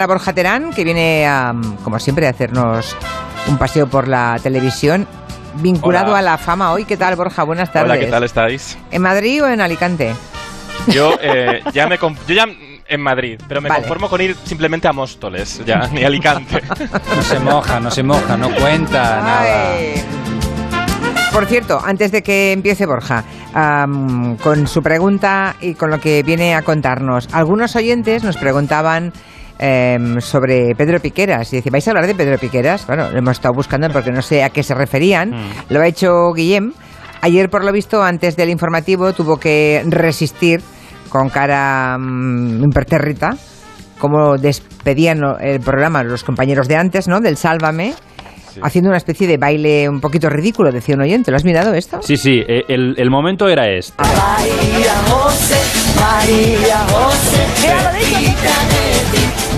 a Borja Terán, que viene, a, como siempre, a hacernos un paseo por la televisión vinculado Hola. a la fama hoy. ¿Qué tal, Borja? Buenas tardes. Hola, ¿qué tal estáis? ¿En Madrid o en Alicante? Yo eh, ya me yo ya en Madrid, pero me Vale. conformo con ir simplemente a Móstoles, ya, ni a Alicante. No se moja, no se moja, no cuenta nada. Por cierto, antes de que empiece Borja, con su pregunta y con lo que viene a contarnos, algunos oyentes nos preguntaban em, sobre Pedro Piqueras y decían, ¿vais a hablar de Pedro Piqueras? Bueno, lo hemos estado buscando porque no sé a qué se referían. Lo ha hecho Guillem. Ayer, por lo visto, antes del informativo, tuvo que resistir con cara mm, impertérrita cómo despedían el programa los compañeros de antes, ¿no? Del Sálvame, haciendo una especie de baile un poquito ridículo, decía un oyente. ¿Lo has mirado esto? Sí, sí, eh, el, el momento era este.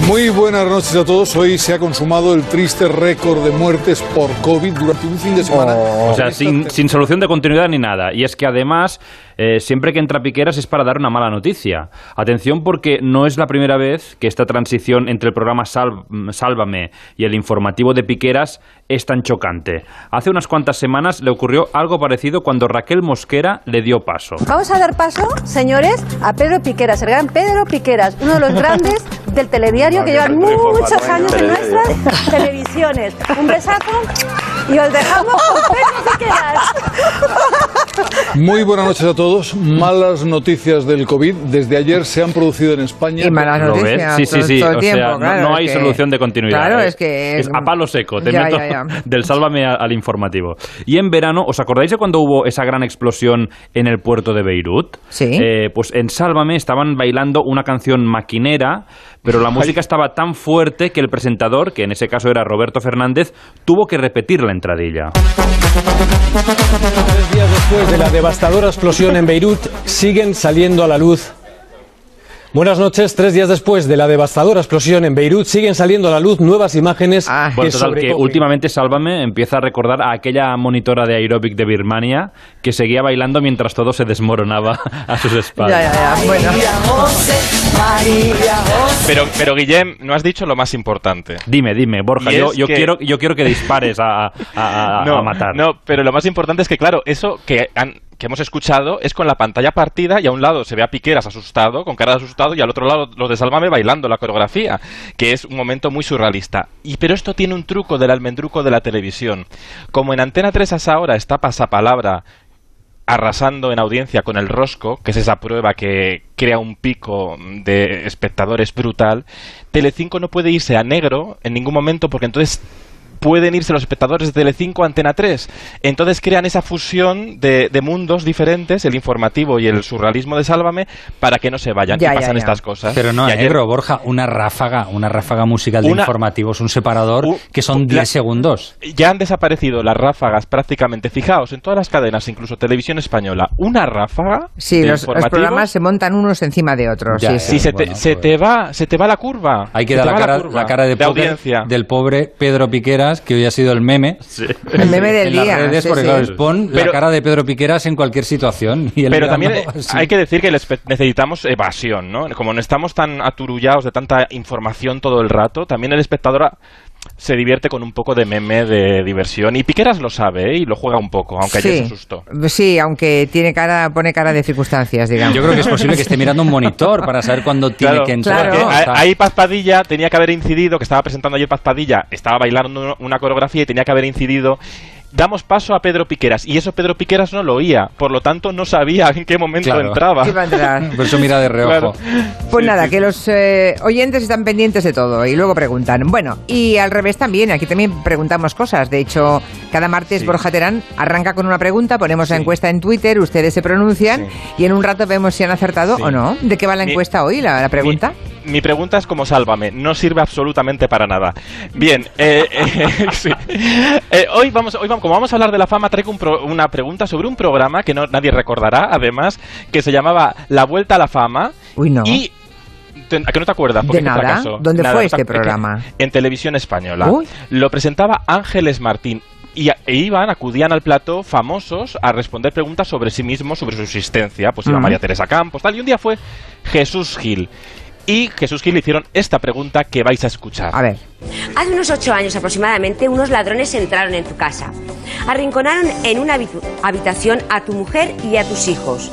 Muy buenas noches a todos. Hoy se ha consumado el triste récord de muertes por COVID durante un fin de semana. O sea, sin, sin solución de continuidad ni nada. Y es que además, eh, siempre que entra Piqueras es para dar una mala noticia. Atención porque no es la primera vez que esta transición entre el programa Sal- Sálvame y el informativo de Piqueras es tan chocante. Hace unas cuantas semanas le ocurrió algo parecido cuando Raquel Mosquera le dio paso. Vamos a dar paso, señores, a Pedro Piqueras, el gran Pedro Piqueras, uno de los grandes del telediario que llevan muchos años en nuestras televisiones. Un besazo y os dejamos con Pedro Piqueras. Muy buenas noches a todos. Malas noticias del COVID. Desde ayer se han producido en España. Y malas ¿Lo ves? noticias. Sí, sí, sí. todo el O tiempo, sea, no- claro, no, es hay que- solución de continuidad. Claro, Eh, es que. Es a palo seco. Te Ya, meto ya, ya. del sálvame al informativo. Y en verano, ¿os acordáis de cuando hubo esa gran explosión en el puerto de Beirut? Sí. Eh, pues en Sálvame estaban bailando una canción maquinera, pero la música estaba tan fuerte que el presentador, que en ese caso era Roberto Fernández, tuvo que repetir la entradilla. Tres días después de la devastadora explosión en Beirut, siguen saliendo a la luz. Buenas noches. Tres días después de la devastadora explosión en Beirut, siguen saliendo a la luz nuevas imágenes Ah. que Bueno, total, que últimamente Sálvame empieza a recordar a aquella monitora de aeróbic de Birmania que seguía bailando mientras todo se desmoronaba a sus Ya, espaldas. ya, ya. Bueno. Pero, pero Guillem, no has dicho lo más importante. Dime, dime, Borja, Y yo, es yo que- quiero, yo quiero que dispares a, a- a- a no, matar. no, pero lo más importante es que, claro, eso que han que hemos escuchado es con la pantalla partida y a un lado se ve a Piqueras asustado, con cara de asustado, y al otro lado los de Sálvame bailando la coreografía, que es un momento muy surrealista. Y pero esto tiene un truco del almendruco de la televisión. Como en Antena 3 hasta ahora está pasapalabra arrasando en audiencia con el rosco, que es esa prueba que crea un pico de espectadores brutal, Telecinco no puede irse a negro en ningún momento porque entonces pueden irse los espectadores de Telecinco a Antena 3. Entonces crean esa fusión de, de mundos diferentes, el informativo y el surrealismo de Sálvame, para que no se vayan. Ya, y ya, pasan ya. estas cosas. Pero no, Y ayer- negro, Borja, una ráfaga, una ráfaga musical de Una- informativos, un separador U- que son la- 10 segundos. Ya han desaparecido las ráfagas prácticamente. Fijaos, en todas las cadenas, incluso televisión española, una ráfaga Sí, de los, programas se montan unos encima de otros. Ya, sí, sí. Si se, te, Bueno, se pues- te va, se te va la curva. Ahí Se queda te la curva la cara de, audiencia. del pobre Pedro Piqueras, que hoy ha sido el meme. El meme del en día. las redes, sí, porque sí. claro, pon la cara de Pedro Piqueras en cualquier situación. y Pero también así. hay que decir que necesitamos evasión, ¿no? Como no estamos tan aturullados de tanta información todo el rato, también el espectador se divierte con un poco de meme, de diversión. Y Piqueras lo sabe, ¿eh? Y lo juega un poco, aunque ayer se asustó. Sí, aunque tiene cara, pone cara de circunstancias, digamos. Yo creo que es posible que esté mirando un monitor para saber cuándo tiene Claro, que entrar. claro. ahí Paz Padilla tenía que haber incidido, que estaba presentando ayer Paz Padilla, estaba bailando una coreografía y tenía que haber incidido. Damos paso a Pedro Piqueras, y eso Pedro Piqueras no lo oía, por lo tanto no sabía en qué momento Claro. entraba. Va a entrar. Por eso mira de reojo. Claro. Pues Sí, nada, sí, que sí. los eh, oyentes están pendientes de todo y luego preguntan. Bueno, y al revés también, aquí también preguntamos cosas. De hecho, cada martes Sí. Borja Terán arranca con una pregunta, ponemos la encuesta en Twitter, ustedes se pronuncian Sí. y en un rato vemos si han acertado Sí. o no. ¿De qué va la Mi- encuesta hoy, la, la pregunta? Mi, mi pregunta es como sálvame, no sirve absolutamente para nada. Bien, eh, eh, sí. Eh, hoy vamos, hoy vamos, como vamos a hablar de la fama, traigo un pro- una pregunta sobre un programa que no, nadie recordará, además, que se llamaba La Vuelta a la Fama. Uy, no. Y ¿A que no te acuerdas? ¿Por De nada. fracaso? ¿Dónde Nada, fue este programa? En televisión española. Uy. Lo presentaba Ángeles Martín. Y e iban, acudían al plató famosos a responder preguntas sobre sí mismos, sobre su existencia. Pues iba. María Teresa Campos, tal. Y un día fue Jesús Gil. Y Jesús Gil le hicieron esta pregunta que vais a escuchar. A ver. Hace unos ocho años aproximadamente, unos ladrones entraron en tu casa. Arrinconaron en una habitación a tu mujer y a tus hijos.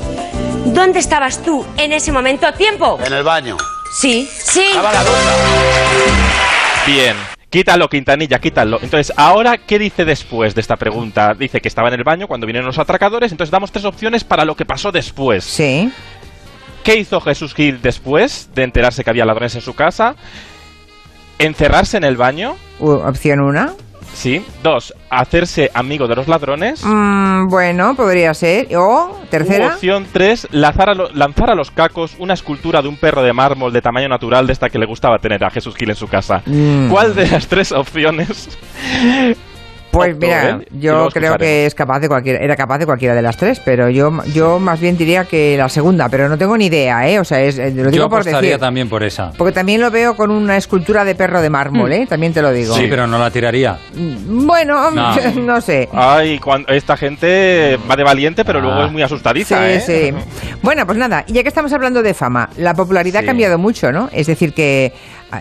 ¿Dónde estabas tú en ese momento? ¡Tiempo! En el baño. Sí, sí. Estaba la ducha. Bien. Quítalo, Quintanilla, quítalo. Entonces, ahora, ¿qué dice después de esta pregunta? Dice que estaba en el baño cuando vinieron los atracadores, entonces damos tres opciones para lo que pasó después. Sí. ¿Qué hizo Jesús Gil después de enterarse que había ladrones en su casa? Encerrarse en el baño. Opción una. Sí. Dos, hacerse amigo de los ladrones. Mm, bueno, podría ser. O, tercera. opción 3, lanzar a, lo- lanzar a los cacos una escultura de un perro de mármol de tamaño natural de esta que le gustaba tener a Jesús Gil en su casa. Mm. ¿Cuál de las tres opciones? Pues mira? Y yo creo que es capaz de cualquiera, era capaz de cualquiera de las tres, pero yo, yo más bien diría que la segunda, pero no tengo ni idea, ¿eh? O sea, es, eh, lo digo Yo por apostaría decir. también por esa. Porque también lo veo con una escultura de perro de mármol, ¿eh? También te lo digo. Sí, pero no la tiraría. Bueno, No. no, sé. Ay, cuando, esta gente va de valiente, pero Ah. luego es muy asustadiza, Sí, ¿eh? sí. Bueno, pues nada, y ya que estamos hablando de fama, la popularidad Sí. ha cambiado mucho, ¿no? Es decir, que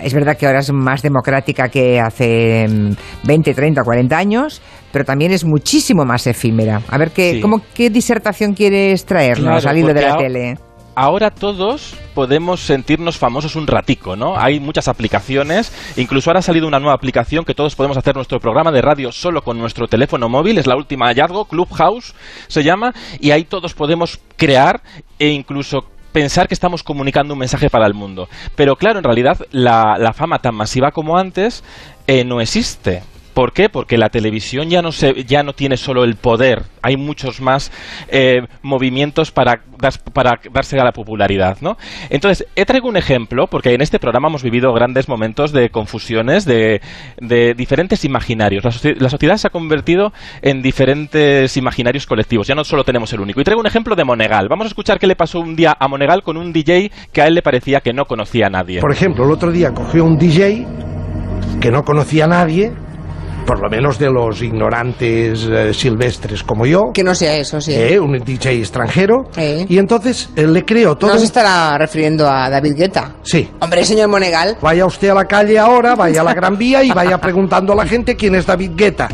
es verdad que ahora es más democrática que hace mm, 20, 30, 40 años, pero también es muchísimo más efímera. A ver, ¿qué, Sí. cómo, qué disertación quieres traernos Claro, al hilo de la tele? Ahora todos podemos sentirnos famosos un ratico, ¿no? Hay muchas aplicaciones, incluso ahora ha salido una nueva aplicación que todos podemos hacer nuestro programa de radio solo con nuestro teléfono móvil, es la última hallazgo, Clubhouse se llama, y ahí todos podemos crear e incluso pensar que estamos comunicando un mensaje para el mundo. Pero claro, en realidad la, la fama tan masiva como antes eh, no existe. ¿Por qué? Porque la televisión ya no, se, ya no tiene solo el poder, hay muchos más eh, movimientos para, das- para darse a la popularidad, ¿no? Entonces, he traigo un ejemplo, porque en este programa hemos vivido grandes momentos de confusiones, de, de diferentes imaginarios. La, la sociedad se ha convertido en diferentes imaginarios colectivos, ya no solo tenemos el único. Y traigo un ejemplo de Monegal. Vamos a escuchar qué le pasó un día a Monegal con un DJ que a él le parecía que no conocía a nadie. Por ejemplo, el otro día cogió un DJ que no conocía a nadie, por lo menos de los ignorantes eh, silvestres como yo, Que no sea eso, sí. eh, un DJ extranjero, Eh. y entonces eh, le creó todo. No se estará refiriendo a David Guetta. Sí. Hombre, señor Monegal. Vaya usted a la calle ahora, vaya a la Gran Vía y vaya preguntando a la gente quién es David Guetta.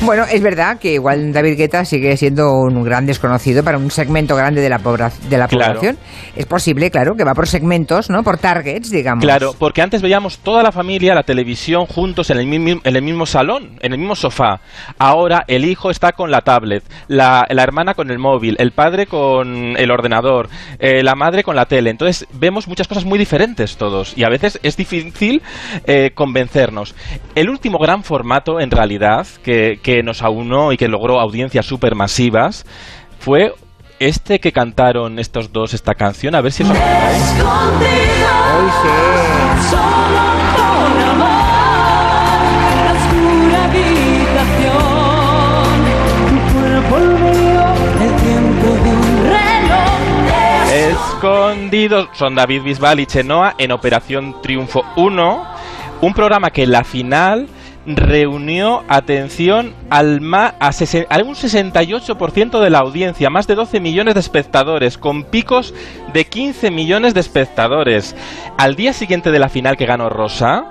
Bueno, es verdad que igual David Guetta sigue siendo un gran desconocido para un segmento grande de la, de la Claro. población. Es posible, claro, que va por segmentos, ¿no? Por targets, digamos. Claro, porque antes veíamos toda la familia, la televisión, juntos en el, mismo, en el mismo salón, en el mismo sofá. Ahora el hijo está con la tablet, la, la hermana con el móvil, el padre con el ordenador, eh, la madre con la tele. Entonces vemos muchas cosas muy diferentes todos y a veces es difícil eh, convencernos. El último gran formato, en realidad, que, que nos aunó y que logró audiencias supermasivas fue este que cantaron estos dos esta canción. A ver si os. Escondidos son David Bisbal y Chenoa en Operación Triunfo 1, un programa que en la final reunió atención al ma- a, a un 68% de la audiencia, más de 12 millones de espectadores, con picos de 15 millones de espectadores. Al día siguiente de la final que ganó Rosa,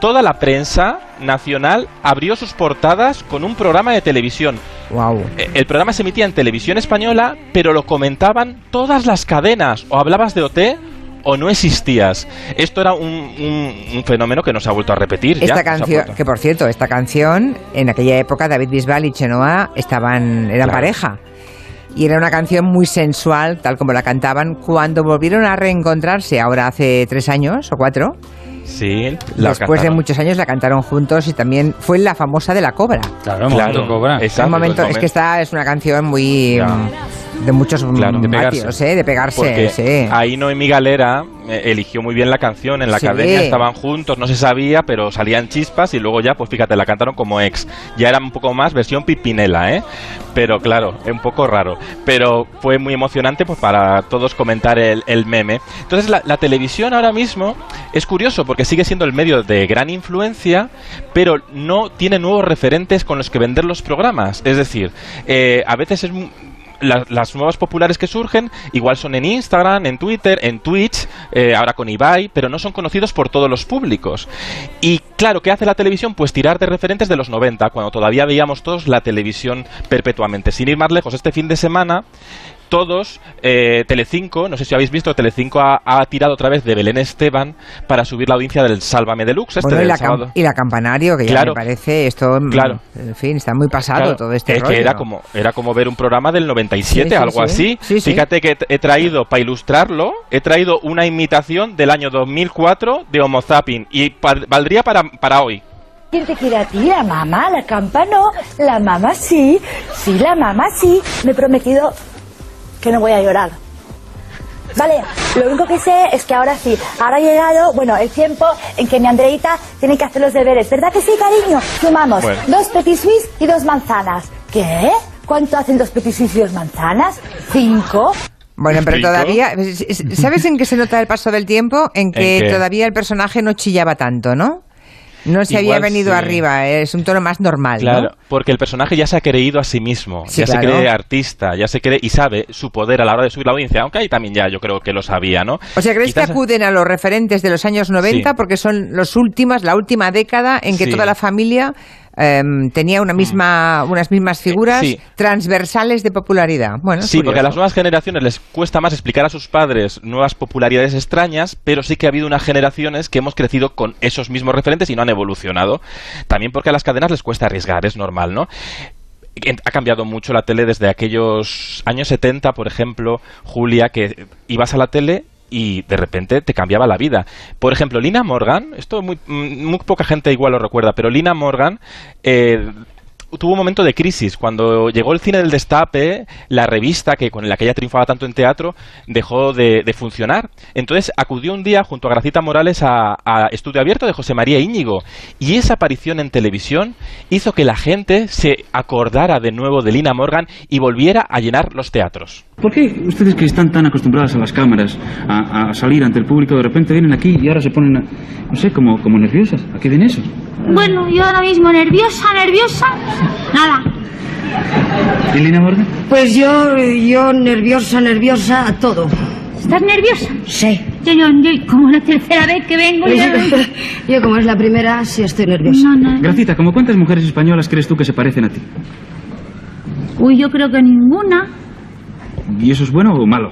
toda la prensa nacional abrió sus portadas con un programa de televisión. Wow. Eh, El programa se emitía en televisión española, pero lo comentaban todas las cadenas. O hablabas de OT o no existías. Esto era un, un- un fenómeno que no se ha vuelto a repetir. Esta canción, que por cierto, esta canción, en aquella época David Bisbal y Chenoa estaban, eran Claro. pareja. Y era una canción muy sensual, tal como la cantaban, cuando volvieron a reencontrarse, ahora hace tres años o cuatro. Sí, la Después de muchos años la cantaron juntos y también fue la famosa de la cobra. Claro, Claro, momento cobra. exacto, Un momento, es que esta es una canción muy. De muchos Claro, de pegarse. vatios, ¿eh? de pegarse, Porque sí. ahí Noemí Galera eh, eligió muy bien la canción, en la Sí. academia estaban juntos, no se sabía, pero salían chispas y luego ya, pues fíjate, la cantaron como ex. Ya era un poco más versión Pipinela, ¿eh? Pero claro, es un poco raro. Pero fue muy emocionante pues para todos comentar el, el meme. Entonces la, la televisión ahora mismo es curioso porque sigue siendo el medio de gran influencia, pero no tiene nuevos referentes con los que vender los programas. Es decir, eh, a veces es... la- las nuevas populares que surgen igual son en Instagram, en Twitter, en Twitch, eh, ahora con Ibai, pero no son conocidos por todos los públicos. Y claro, ¿qué hace la televisión? Pues tirar de referentes de los 90, cuando todavía veíamos todos la televisión perpetuamente. Sin ir más lejos, este fin de semana todos, eh, Telecinco, no sé si habéis visto, Telecinco ha, ha tirado otra vez de Belén Esteban para subir la audiencia del Sálvame Deluxe este Bueno, y del la, y la campanario, que ya Claro. me parece esto, mm, Claro. en fin, está muy pasado Claro, todo este es rollo. que era como, era como ver un programa del 97, Sí, sí, algo sí. así. Sí, sí. Fíjate que he traído, para ilustrarlo, he traído una imitación del año 2004 de Homo Zapping y pa- valdría para, para hoy. ¿Quién te quiere a ti? La mamá, la campa no. La mamá sí. Sí, la mamá sí. Me he prometido que no voy a llorar. Vale, lo único que sé es que ahora sí, ahora ha llegado, bueno, el tiempo en que mi Andreita tiene que hacer los deberes. ¿Verdad que sí, cariño? Sumamos Bueno. dos petit suisse y dos manzanas. ¿Qué? ¿Cuánto hacen dos petit suisse y dos manzanas? ¿Cinco? Bueno, pero todavía, ¿sabes en qué se nota el paso del tiempo? En que todavía el personaje no chillaba tanto, ¿no? No se había venido arriba, es un tono más normal, Claro, ¿no? porque el personaje ya se ha creído a sí mismo, Sí, ya se cree artista, ya se cree y sabe su poder a la hora de subir la audiencia, aunque ahí también ya yo creo que lo sabía, ¿no? O sea, ¿crees Quizás- que acuden a los referentes de los años 90 Sí. porque son los últimas, la última década en que Sí. toda la familia em, tenía una misma, unas mismas figuras Sí. transversales de popularidad? Bueno, Sí, porque a las nuevas generaciones les cuesta más explicar a sus padres nuevas popularidades extrañas, pero sí que ha habido unas generaciones que hemos crecido con esos mismos referentes y no han evolucionado. También porque a las cadenas les cuesta arriesgar, es normal, ¿no? Ha cambiado mucho la tele desde aquellos años 70, por ejemplo, Julia, que ibas a la tele y de repente te cambiaba la vida. Por ejemplo, Lina Morgan, esto muy, mm, muy poca gente igual lo recuerda, pero Lina Morgan eh, tuvo un momento de crisis. Cuando llegó el cine del destape, la revista que con la que ella triunfaba tanto en teatro dejó de, funcionar. Entonces acudió un día junto a Gracita Morales a, a Estudio Abierto de José María Íñigo. Y esa aparición en televisión hizo que la gente se acordara de nuevo de Lina Morgan y volviera a llenar los teatros. ¿Por qué ustedes que están tan acostumbradas a las cámaras, a, a salir ante el público, de repente vienen aquí y ahora se ponen, a- no sé, como, como nerviosas? ¿A qué viene eso? Bueno, yo ahora mismo nerviosa, nerviosa. Nada. ¿Y Lina Morgan? Pues yo, yo nerviosa, nerviosa a todo. ¿Estás nerviosa? Sí. Yo, yo, yo, como la tercera vez que vengo, ya... Yo como es la primera, sí estoy nerviosa. No, no. Gracita, ¿como cuántas mujeres españolas crees tú que se parecen a ti? Uy, yo creo que ninguna. ¿Y eso es bueno o malo?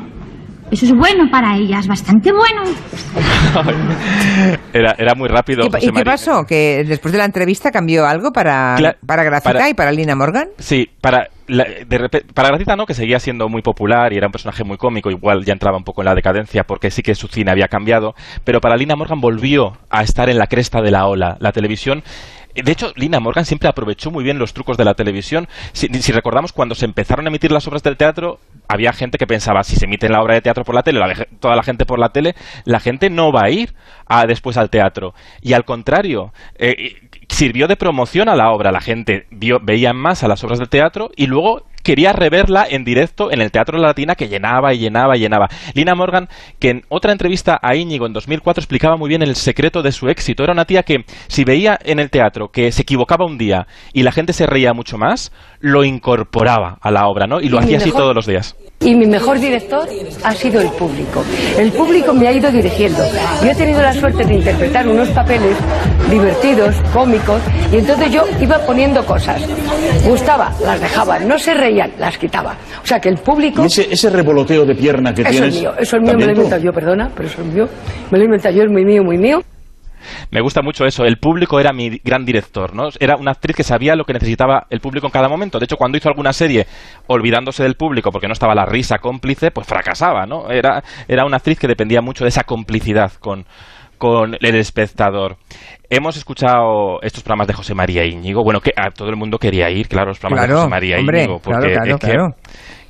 Eso es bueno para ellas, bastante bueno. Era, era muy rápido. ¿Y, pa- José y qué María. pasó? ¿Que después de la entrevista cambió algo para, Cla- para Gracita para- y para Lina Morgan? Sí, para, la- de para Gracita no, que seguía siendo muy popular y era un personaje muy cómico, igual ya entraba un poco en la decadencia porque sí que su cine había cambiado, pero para Lina Morgan volvió a estar en la cresta de la ola. La televisión de hecho, Lina Morgan siempre aprovechó muy bien los trucos de la televisión. Si, recordamos, cuando se empezaron a emitir las obras del teatro, había gente que pensaba, si se emite la obra de teatro por la tele, la toda la gente por la tele, la gente no va a ir a, después al teatro. Y al contrario, eh, sirvió de promoción a la obra. La gente vio, veía más a las obras del teatro y luego quería reverla en directo en el Teatro La Latina que llenaba y llenaba y llenaba. Lina Morgan, que en otra entrevista a Íñigo en 2004 explicaba muy bien el secreto de su éxito. Era una tía que si veía en el teatro que se equivocaba un día y la gente se reía mucho más, lo incorporaba a la obra, ¿no? Y lo Y hacía así todos los días. Y mi mejor director ha sido el público. El público me ha ido dirigiendo. Yo he tenido la suerte de interpretar unos papeles divertidos, cómicos, y entonces yo iba poniendo cosas. Gustaba, las dejaba. No se reían, las quitaba. O sea que el público... Y ese, ese revoloteo de pierna que Eso tienes. es mío, eso es mío, me lo he inventado yo, perdona, pero eso es mío. Me lo he inventado yo, es muy mío, muy mío. Me gusta mucho eso. El público era mi gran director, ¿no? Era una actriz que sabía lo que necesitaba el público en cada momento. De hecho, cuando hizo alguna serie olvidándose del público porque no estaba la risa cómplice, pues fracasaba, ¿no? Era, era una actriz que dependía mucho de esa complicidad con, con el espectador. Hemos escuchado estos programas de José María Íñigo. Bueno, que a todo el mundo quería ir, claro, los programas de José María hombre, Íñigo. claro, Porque claro, es que-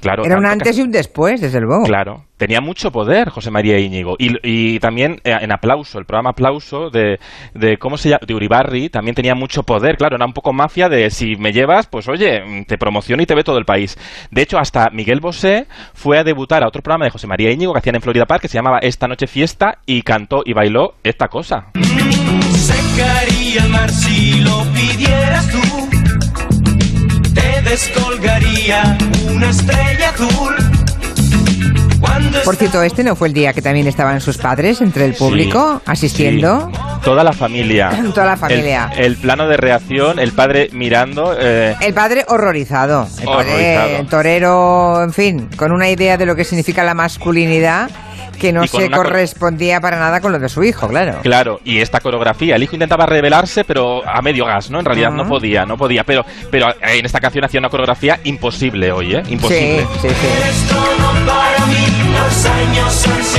claro. Era un antes y un después, desde luego. Claro, tenía mucho poder José María Íñigo. Y, y también eh, en Aplauso, el programa Aplauso de, de ¿cómo se llama? De Uribarri, también tenía mucho poder. Claro, era un poco mafia de si me llevas, pues oye, te promociono y te ve todo el país. De hecho, hasta Miguel Bosé fue a debutar a otro programa de José María Íñigo que hacían en Florida Park que se llamaba Esta Noche Fiesta y cantó y bailó esta cosa. Secaría el mar si lo pidieras tú. Te descolgaría una estrella azul. Cuando Por cierto, este no fue el día que también estaban sus padres entre el público asistiendo. Toda la familia. Toda la familia. El, el plano de reacción, el padre mirando. eh, El padre horrorizado. El padre torero, en fin, con una idea de lo que significa la masculinidad que no se correspondía para nada con lo de su hijo, claro. Claro, y esta coreografía, el hijo intentaba revelarse, pero a medio gas, ¿no? En realidad no podía, no podía, pero, pero en esta canción hacía una coreografía imposible hoy, ¿eh? Imposible. Sí, sí, sí.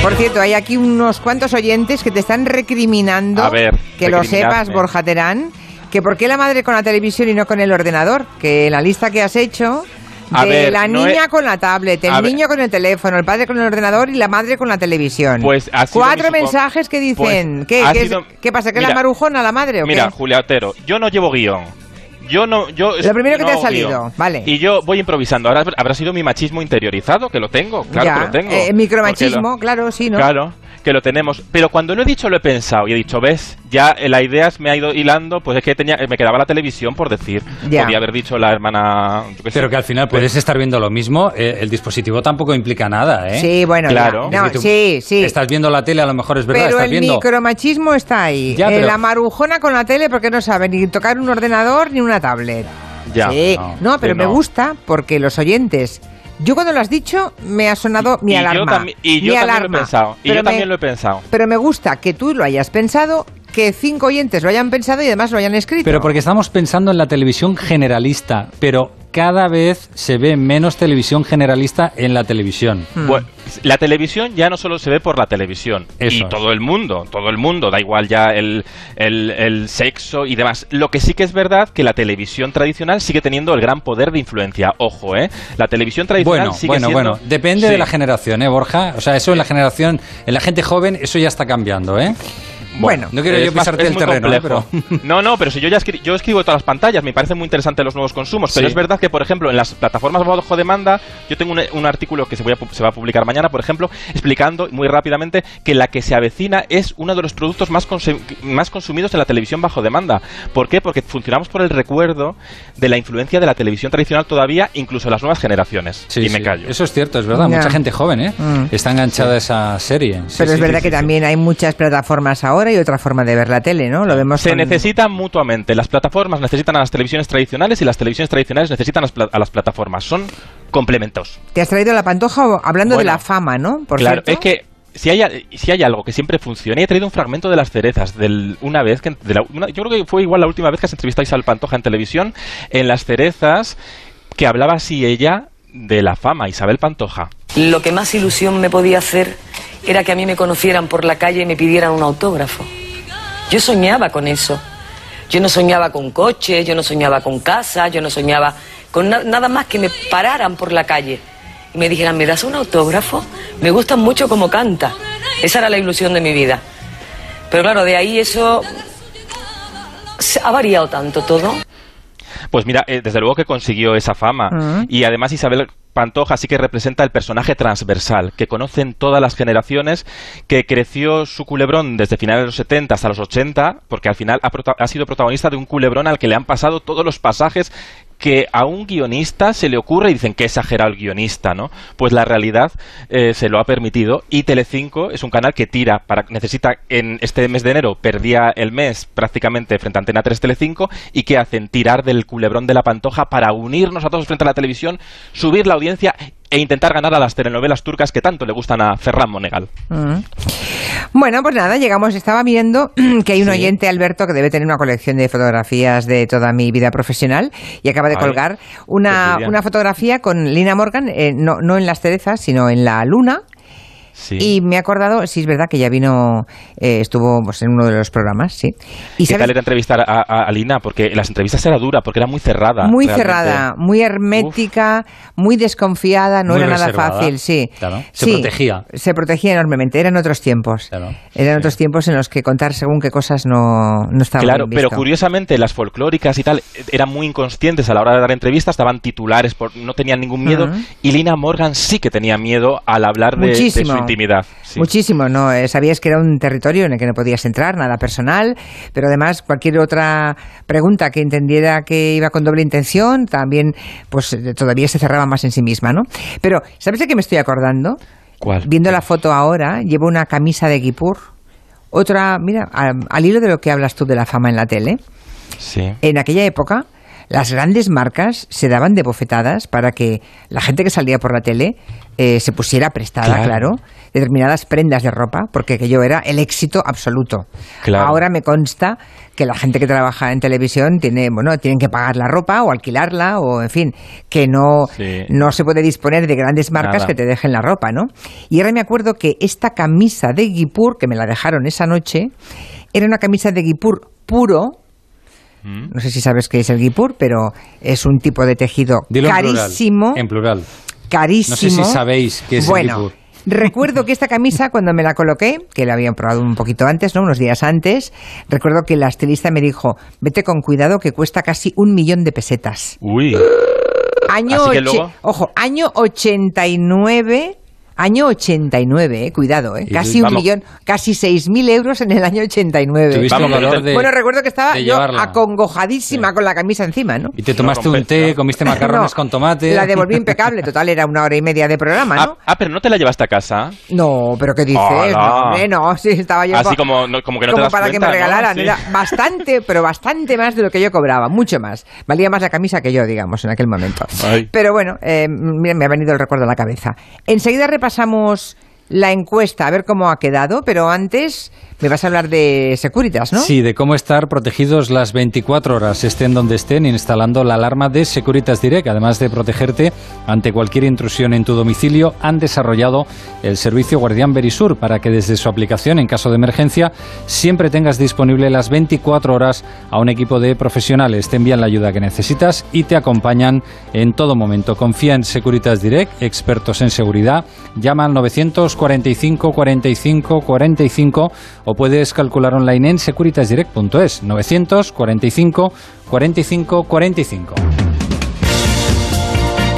Por cierto, hay aquí unos cuantos oyentes que te están recriminando A ver, que lo sepas, Borja Terán, que por qué la madre con la televisión y no con el ordenador, que la lista que has hecho A de ver, la no niña he- con la tablet, el A ver. niño con el teléfono, el padre con el ordenador y la madre con la televisión. Pues Cuatro mi supo- mensajes que dicen, Pues ¿qué, qué, es- sido- qué pasa? ¿Que Mira, la marujona la madre o Mira, qué? Julia Otero, yo no llevo guion. Yo no, yo Lo primero que no te ha salido, guion. vale. Y yo voy improvisando. Ahora habrá sido mi machismo interiorizado, que lo tengo, claro ya, que lo tengo. eh, micromachismo, lo- claro, sí, ¿no? Claro, que lo tenemos. Pero cuando lo he dicho, lo he pensado y he dicho, ves, ya eh, la idea me ha ido hilando, pues es que tenía, me quedaba la televisión por decir. Ya. Podía haber dicho la hermana. yo qué sé. Pero que al final puedes estar viendo lo mismo, eh, el dispositivo tampoco implica nada, ¿eh? Sí, bueno, ya. Claro. No, sí, sí. Estás viendo la tele, a lo mejor es verdad, Pero estás el viendo... micromachismo está ahí. Ya, Eh, pero- La marujona con la tele porque no sabe ni tocar un ordenador ni una tablet. Ya. Sí. No, No, pero sí, me gusta porque los oyentes... Yo cuando lo has dicho me ha sonado mi y alarma. Yo y yo mi también lo alarma. he pensado. Y Pero yo me- también lo he pensado. Pero me gusta que tú lo hayas pensado, que cinco oyentes lo hayan pensado y además lo hayan escrito. Pero porque estamos pensando en la televisión generalista, pero cada vez se ve menos televisión generalista en la televisión. Hmm. Bueno, la televisión ya no solo se ve por la televisión. Eso y es. todo el mundo, todo el mundo, da igual ya el, el, el sexo y demás. Lo que sí que es verdad que la televisión tradicional sigue teniendo el gran poder de influencia. Ojo, ¿eh? La televisión tradicional Bueno, sigue bueno, siendo... bueno, depende Sí. de la generación, ¿eh, Borja? O sea, eso en la generación, en la gente joven, eso ya está cambiando, ¿eh? Bueno, no quiero yo pisarte el terreno, ¿eh? pero... No, no, pero si yo ya escri- yo escribo todas las pantallas, me parece muy interesante los nuevos consumos, pero Sí. es verdad que, por ejemplo, en las plataformas bajo demanda, yo tengo un, un artículo que se, voy a se va a publicar mañana, por ejemplo, explicando muy rápidamente que la que se avecina es uno de los productos más, más consumidos en la televisión bajo demanda. ¿Por qué? Porque funcionamos por el recuerdo de la influencia de la televisión tradicional todavía, incluso en las nuevas generaciones. Sí, y me sí. callo. Eso es cierto, es verdad. Mucha gente joven, ¿eh? Mm. Está enganchada a esa serie. Sí, Pero sí, es verdad sí, que sí, sí. también hay muchas plataformas ahora y otra forma de ver la tele, ¿no? Lo vemos Se con- necesitan mutuamente. Las plataformas necesitan a las televisiones tradicionales y las televisiones tradicionales necesitan a las, pla- a las plataformas. Son complementos. Te has traído la pantoja hablando de la fama, ¿no? Por claro, cierto. es que si hay, si hay algo que siempre funciona, y he traído un fragmento de las cerezas. Del, una vez que, de la- una- yo creo que fue igual la última vez que has entrevistado a Isabel Pantoja en televisión, en las cerezas, que hablaba así ella de la fama, Isabel Pantoja. Lo que más ilusión me podía hacer era que a mí me conocieran por la calle y me pidieran un autógrafo. Yo soñaba con eso. Yo no soñaba con coches, yo no soñaba con casa, yo no soñaba con na- nada más que me pararan por la calle y me dijeran, ¿me das un autógrafo? Me gusta mucho como canta. Esa era la ilusión de mi vida. Pero claro, de ahí eso se ha variado tanto todo. Pues mira, eh, desde luego que consiguió esa fama. Mm. Y además Isabel Pantoja sí que representa el personaje transversal, que conocen todas las generaciones, que creció su culebrón desde finales de los 70 hasta los 80, porque al final ha, prota- ha sido protagonista de un culebrón al que le han pasado todos los pasajes que a un guionista se le ocurre y dicen que exagerado el guionista, ¿no? Pues la realidad eh, se lo ha permitido y Telecinco es un canal que tira para necesita en este mes de enero perdía el mes prácticamente frente a Antena 3 Telecinco y que hacen tirar del culebrón de la pantoja para unirnos a todos frente a la televisión, subir la audiencia e intentar ganar a las telenovelas turcas que tanto le gustan a Ferran Monegal. Mm. Bueno, pues nada, llegamos. Estaba viendo que hay un oyente, Alberto, que debe tener una colección de fotografías de toda mi vida profesional y acaba de Ay, colgar una, una fotografía con Lina Morgan, eh, no, no en las cerezas, sino en la luna. Y me he acordado, sí es verdad que ya vino, eh, estuvo pues, en uno de los programas, sí. Y ¿Qué sabes, tal era entrevistar a, a- a Lina? Porque las entrevistas era dura, porque era muy cerrada. muy realmente. cerrada, muy hermética, muy desconfiada, no Muy era nada fácil, sí. Claro, se Sí, protegía. Se protegía enormemente, eran otros tiempos. Eran otros tiempos en los que contar según qué cosas no, no estaba Claro, bien pero curiosamente las folclóricas y tal eh, eran muy inconscientes a la hora de dar entrevistas, estaban titulares, por, no tenían ningún miedo. Y Lina Morgan sí que tenía miedo al hablar de, de su Muchísimo. Intimidad. sí. Muchísimo, ¿no? Eh, Sabías que era un territorio en el que no podías entrar, nada personal, pero además cualquier otra pregunta que entendiera que iba con doble intención, también, pues eh, todavía se cerraba más en sí misma, ¿no? Pero, ¿sabes de qué me estoy acordando? ¿Cuál? Viendo la foto ahora, llevo una camisa de Guipur, otra, mira, al, al hilo de lo que hablas tú de la fama en la tele, Sí. en aquella época las grandes marcas se daban de bofetadas para que la gente que salía por la tele eh, se pusiera prestada, Claro. claro. determinadas prendas de ropa, porque aquello era el éxito absoluto. Claro. Ahora me consta que la gente que trabaja en televisión tiene, bueno, tienen que pagar la ropa o alquilarla o, en fin, que no, Sí. no se puede disponer de grandes marcas Nada. que te dejen la ropa, ¿no? Y ahora me acuerdo que esta camisa de Guipur, que me la dejaron esa noche, era una camisa de Guipur puro, Mm. no sé si sabes qué es el guipur, pero es un tipo de tejido Dilo en plural, carísimo. En plural. Carísimo. No sé si sabéis qué es el bueno, guipur. Recuerdo que esta camisa, cuando me la coloqué, que la habían probado un poquito antes, ¿no? unos días antes, recuerdo que la estilista me dijo, vete con cuidado que cuesta casi un millón de pesetas. Uy. Año Así que luego- Ojo, año 89... Año 89, eh, cuidado, eh, casi un vamos. millón, casi 6.000 euros en el año 89. Tuviste Vamos, valor te- de, bueno, recuerdo que estaba yo acongojadísima con la camisa encima, ¿no? Y te tomaste No un té, ¿no? comiste macarrones No, con tomate. La devolví impecable, total, era una hora y media de programa, Ah, ¿no? ah, pero no te la llevaste a casa. No, pero ¿qué dices? No, sí, estaba yo Así como, no- como que no te como das para que me regalaran. Sí. Era bastante, pero bastante más de lo que yo cobraba, mucho más. Valía más la camisa que yo, digamos, en aquel momento. Ay. Pero bueno, eh, mira, me ha venido el recuerdo a la cabeza. Enseguida repasamos pasamos la encuesta, a ver cómo ha quedado, pero antes me vas a hablar de Securitas, ¿no? Sí, de cómo estar protegidos las 24 horas, estén donde estén, instalando la alarma de Securitas Direct. Además de protegerte ante cualquier intrusión en tu domicilio, han desarrollado el servicio Guardián Verisur para que desde su aplicación, en caso de emergencia, siempre tengas disponible las 24 horas a un equipo de profesionales. Te envían la ayuda que necesitas y te acompañan en todo momento. Confía en Securitas Direct, expertos en seguridad. Llama al 945 45 45 o puedes calcular online en securitasdirect.es 945 45 45.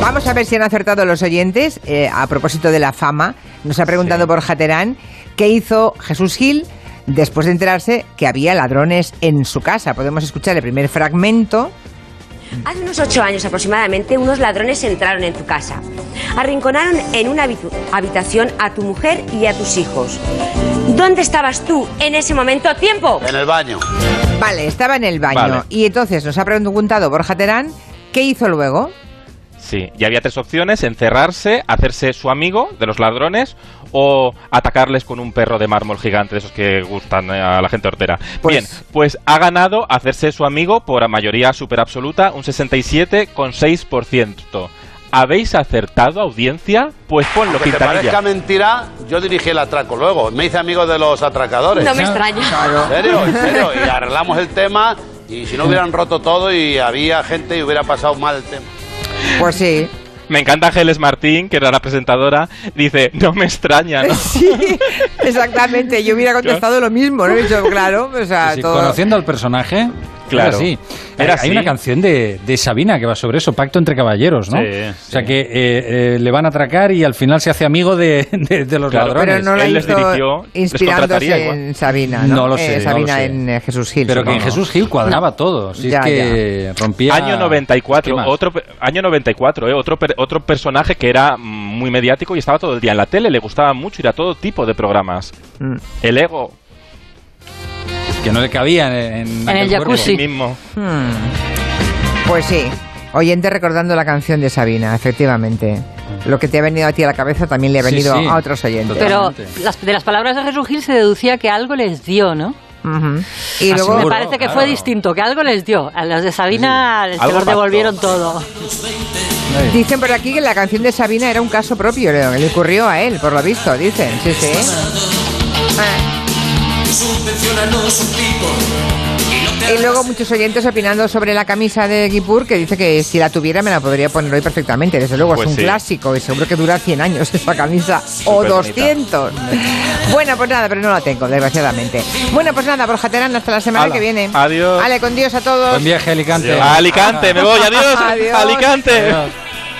Vamos a ver si han acertado los oyentes. Eh, a propósito de la fama, nos ha preguntado Borja Terán qué hizo Jesús Gil después de enterarse que había ladrones en su casa. Podemos escuchar el primer fragmento. Hace unos ocho años aproximadamente, unos ladrones entraron en tu casa. Arrinconaron en una habitación a tu mujer y a tus hijos. ¿Dónde estabas tú en ese momento? ¡Tiempo! En el baño. Vale, estaba en el baño. Vale. Y entonces nos ha preguntado Borja Terán qué hizo luego. Sí, y había tres opciones, encerrarse, hacerse su amigo de los ladrones o atacarles con un perro de mármol gigante, de esos que gustan eh, a la gente hortera. Pues- Bien, pues ha ganado hacerse su amigo por mayoría super absoluta, un 67,6%. ¿Habéis acertado, audiencia? Pues ponlo, Aunque te parezca Quintanilla. mentira, yo dirigí el atraco luego. Me hice amigo de los atracadores. No me extraña. ¿En serio? ¿En serio? Y arreglamos el tema y si no hubieran roto todo y había gente y hubiera pasado mal el tema. Pues sí. Me encanta Ángeles Martín, que era la presentadora, dice, no me extraña, ¿no? Sí, exactamente. Yo hubiera contestado lo mismo, ¿no? He dicho, claro, o sea, Sí, todo... conociendo al personaje, Claro. Era así. Era Hay así. una canción de, de Sabina que va sobre eso, Pacto entre Caballeros, ¿no? Sí, O sea que eh, eh, le van a atracar y al final se hace amigo de, de- de los Claro, ladrones. Pero no la Él les hizo les inspirándose igual. en Sabina, ¿no? No lo Eh, sé, no Sabina lo sé. en eh, Jesús Gil. Pero que en. Jesús Gil cuadraba todo. Si Ya, es que rompía. Año 94, esquemas. otro, año 94, ¿eh? otro, per- otro personaje que era muy mediático y estaba todo el día en la tele, le gustaba mucho ir a todo tipo de programas. Mm. El ego. Que no le cabía en, en el aquel cuerpo. jacuzzi. mismo. Hmm. Pues sí. Oyente recordando la canción de Sabina, efectivamente. Lo que te ha venido a ti a la cabeza también le ha Sí, venido sí. a otros oyentes. Pero las- de las palabras de Jesús Gil se deducía que algo les dio, ¿no? Ujú. Y Ah, luego, Me parece que claro. fue distinto, que algo les dio. A los de Sabina se Algo los pasó. devolvieron todo. dicen por aquí que la canción de Sabina era un caso propio, Leo, que le ocurrió a él, por lo visto, dicen. Sí, sí. Ah. Y luego muchos oyentes opinando sobre la camisa de Guipur, que dice que si la tuviera me la podría poner hoy perfectamente. Desde luego, Pues es un sí. clásico y seguro que dura 100 años esa camisa. o Súper bonita. 200. bueno, pues nada, pero no la tengo, desgraciadamente. Bueno, pues nada, Borja Terán, hasta la semana que viene. adiós. Vale, con Dios a todos. Buen viaje Alicante. A Alicante, me voy, adiós. Adiós. Alicante. Adiós.